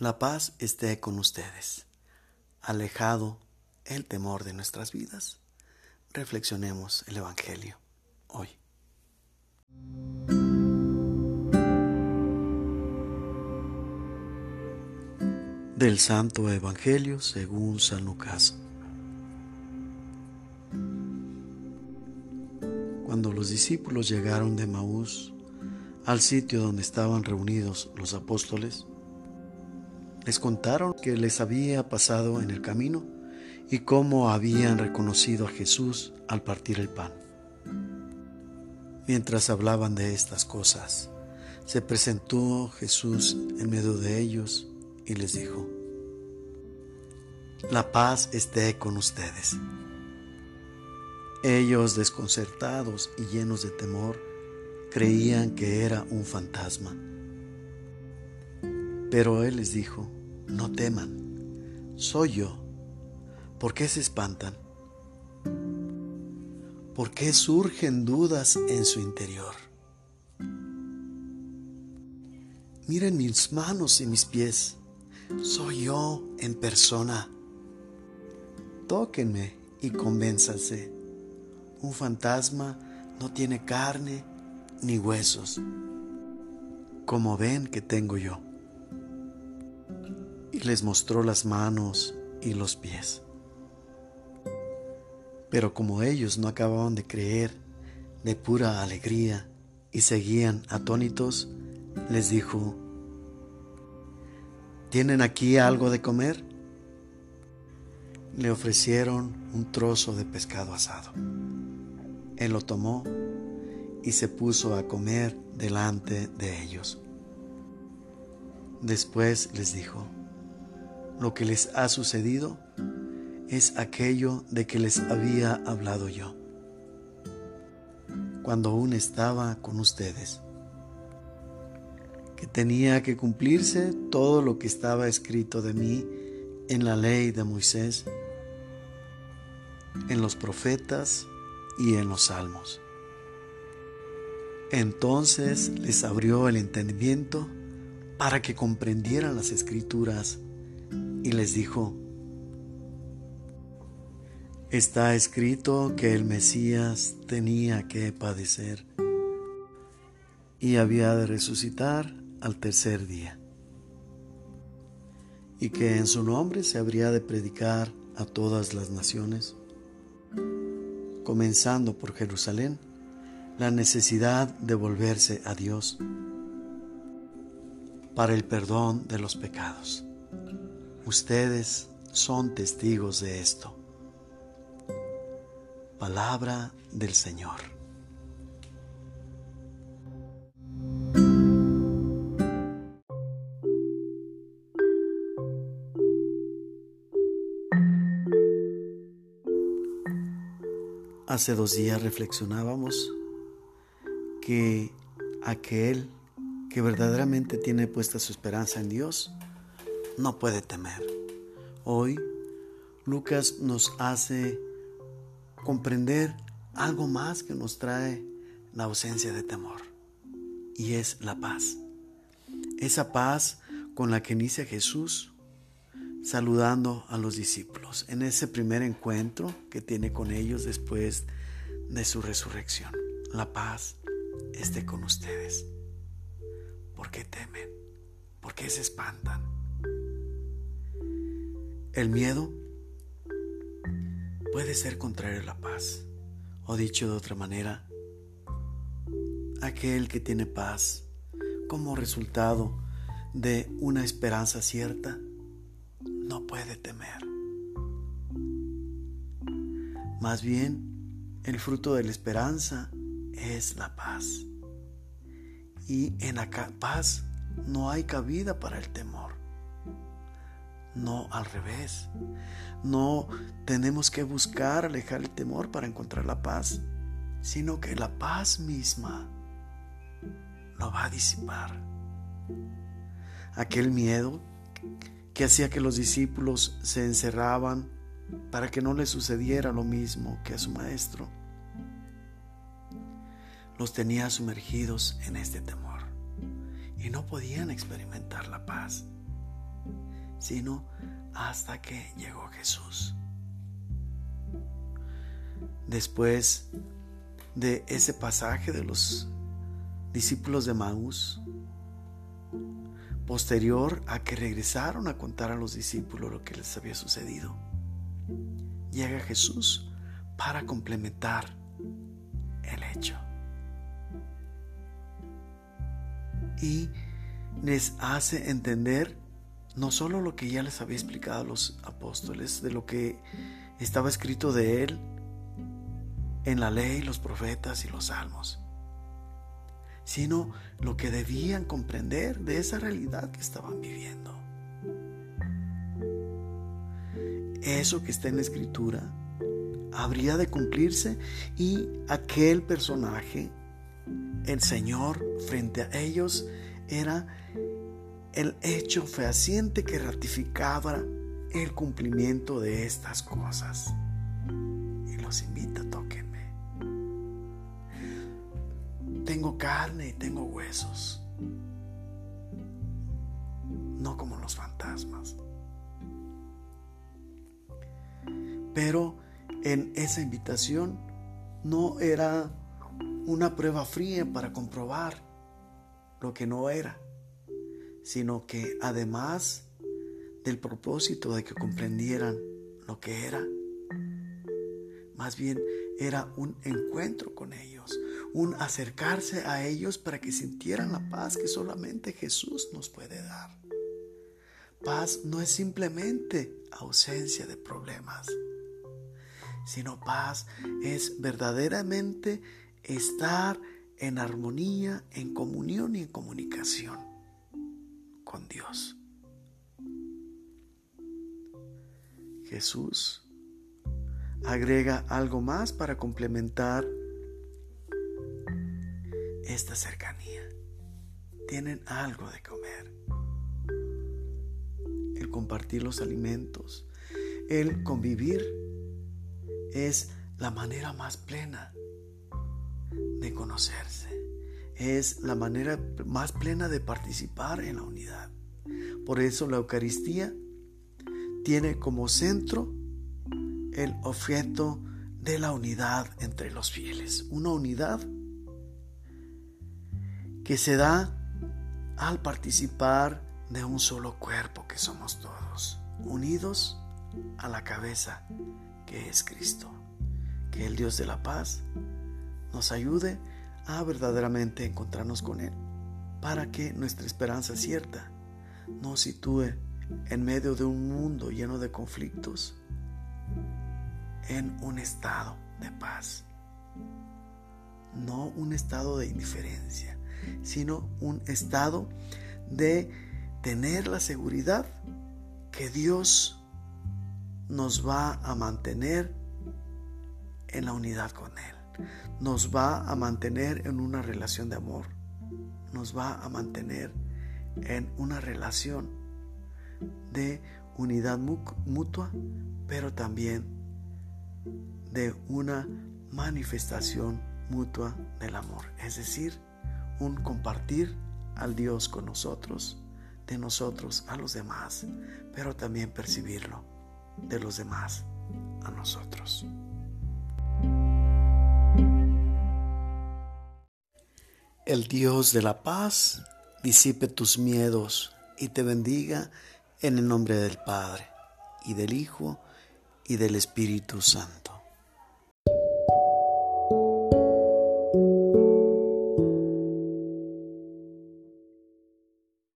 La paz esté con ustedes. Alejado el temor de nuestras vidas, reflexionemos el Evangelio hoy. Del Santo Evangelio según San Lucas. Cuando los discípulos llegaron de Maús al sitio donde estaban reunidos los apóstoles, les contaron que les había pasado en el camino y cómo habían reconocido a Jesús al partir el pan. Mientras hablaban de estas cosas, se presentó Jesús en medio de ellos y les dijo, La paz esté con ustedes. Ellos, desconcertados y llenos de temor, creían que era un fantasma. Pero Él les dijo, no teman, soy yo. ¿Por qué se espantan? ¿Por qué surgen dudas en su interior? Miren mis manos y mis pies, soy yo en persona. Tóquenme y convénzanse. Un fantasma no tiene carne ni huesos, como ven que tengo yo les mostró las manos y los pies. Pero como ellos no acababan de creer de pura alegría y seguían atónitos, les dijo, ¿tienen aquí algo de comer? Le ofrecieron un trozo de pescado asado. Él lo tomó y se puso a comer delante de ellos. Después les dijo, lo que les ha sucedido es aquello de que les había hablado yo, cuando aún estaba con ustedes, que tenía que cumplirse todo lo que estaba escrito de mí en la ley de Moisés, en los profetas y en los salmos. Entonces les abrió el entendimiento para que comprendieran las escrituras y les dijo, está escrito que el Mesías tenía que padecer y había de resucitar al tercer día, y que en su nombre se habría de predicar a todas las naciones, comenzando por Jerusalén, la necesidad de volverse a Dios para el perdón de los pecados. Ustedes son testigos de esto. Palabra del Señor. Hace dos días reflexionábamos que aquel que verdaderamente tiene puesta su esperanza en Dios no puede temer. Hoy Lucas nos hace comprender algo más que nos trae la ausencia de temor y es la paz. Esa paz con la que inicia Jesús saludando a los discípulos en ese primer encuentro que tiene con ellos después de su resurrección. La paz esté con ustedes. ¿Por qué temen? ¿Por qué se espantan? El miedo puede ser contrario a la paz, o dicho de otra manera, aquel que tiene paz como resultado de una esperanza cierta, no puede temer. Más bien, el fruto de la esperanza es la paz. Y en la paz no hay cabida para el temor. No al revés. No tenemos que buscar alejar el temor para encontrar la paz, sino que la paz misma lo va a disipar. Aquel miedo que hacía que los discípulos se encerraban para que no les sucediera lo mismo que a su maestro, los tenía sumergidos en este temor y no podían experimentar la paz. Sino hasta que llegó Jesús. Después de ese pasaje de los discípulos de Maús, posterior a que regresaron a contar a los discípulos lo que les había sucedido, llega Jesús para complementar el hecho. Y les hace entender no solo lo que ya les había explicado a los apóstoles, de lo que estaba escrito de él en la ley, los profetas y los salmos, sino lo que debían comprender de esa realidad que estaban viviendo. Eso que está en la escritura habría de cumplirse y aquel personaje, el Señor, frente a ellos, era el hecho fehaciente que ratificaba el cumplimiento de estas cosas. Y los invita, tóquenme. Tengo carne y tengo huesos, no como los fantasmas. Pero en esa invitación no era una prueba fría para comprobar lo que no era, sino que además del propósito de que comprendieran lo que era, más bien era un encuentro con ellos, un acercarse a ellos para que sintieran la paz que solamente Jesús nos puede dar. Paz no es simplemente ausencia de problemas sino paz es verdaderamente estar en armonía, en comunión y en comunicación con Dios. Jesús agrega algo más para complementar esta cercanía. Tienen algo de comer. El compartir los alimentos, el convivir es la manera más plena de conocerse. Es la manera más plena de participar en la unidad. Por eso la Eucaristía tiene como centro el objeto de la unidad entre los fieles. Una unidad que se da al participar de un solo cuerpo que somos todos, unidos a la cabeza que es Cristo. Que el Dios de la paz nos ayude a verdaderamente encontrarnos con Él, para que nuestra esperanza cierta nos sitúe en medio de un mundo lleno de conflictos, en un estado de paz. No un estado de indiferencia, sino un estado de tener la seguridad que Dios nos va a mantener en la unidad con Él. Nos va a mantener en una relación de amor. Nos va a mantener en una relación de unidad mutua, pero también de una manifestación mutua del amor. Es decir, un compartir al Dios con nosotros, de nosotros a los demás, pero también percibirlo de los demás a nosotros. El Dios de la paz disipe tus miedos y te bendiga en el nombre del Padre y del Hijo y del Espíritu Santo.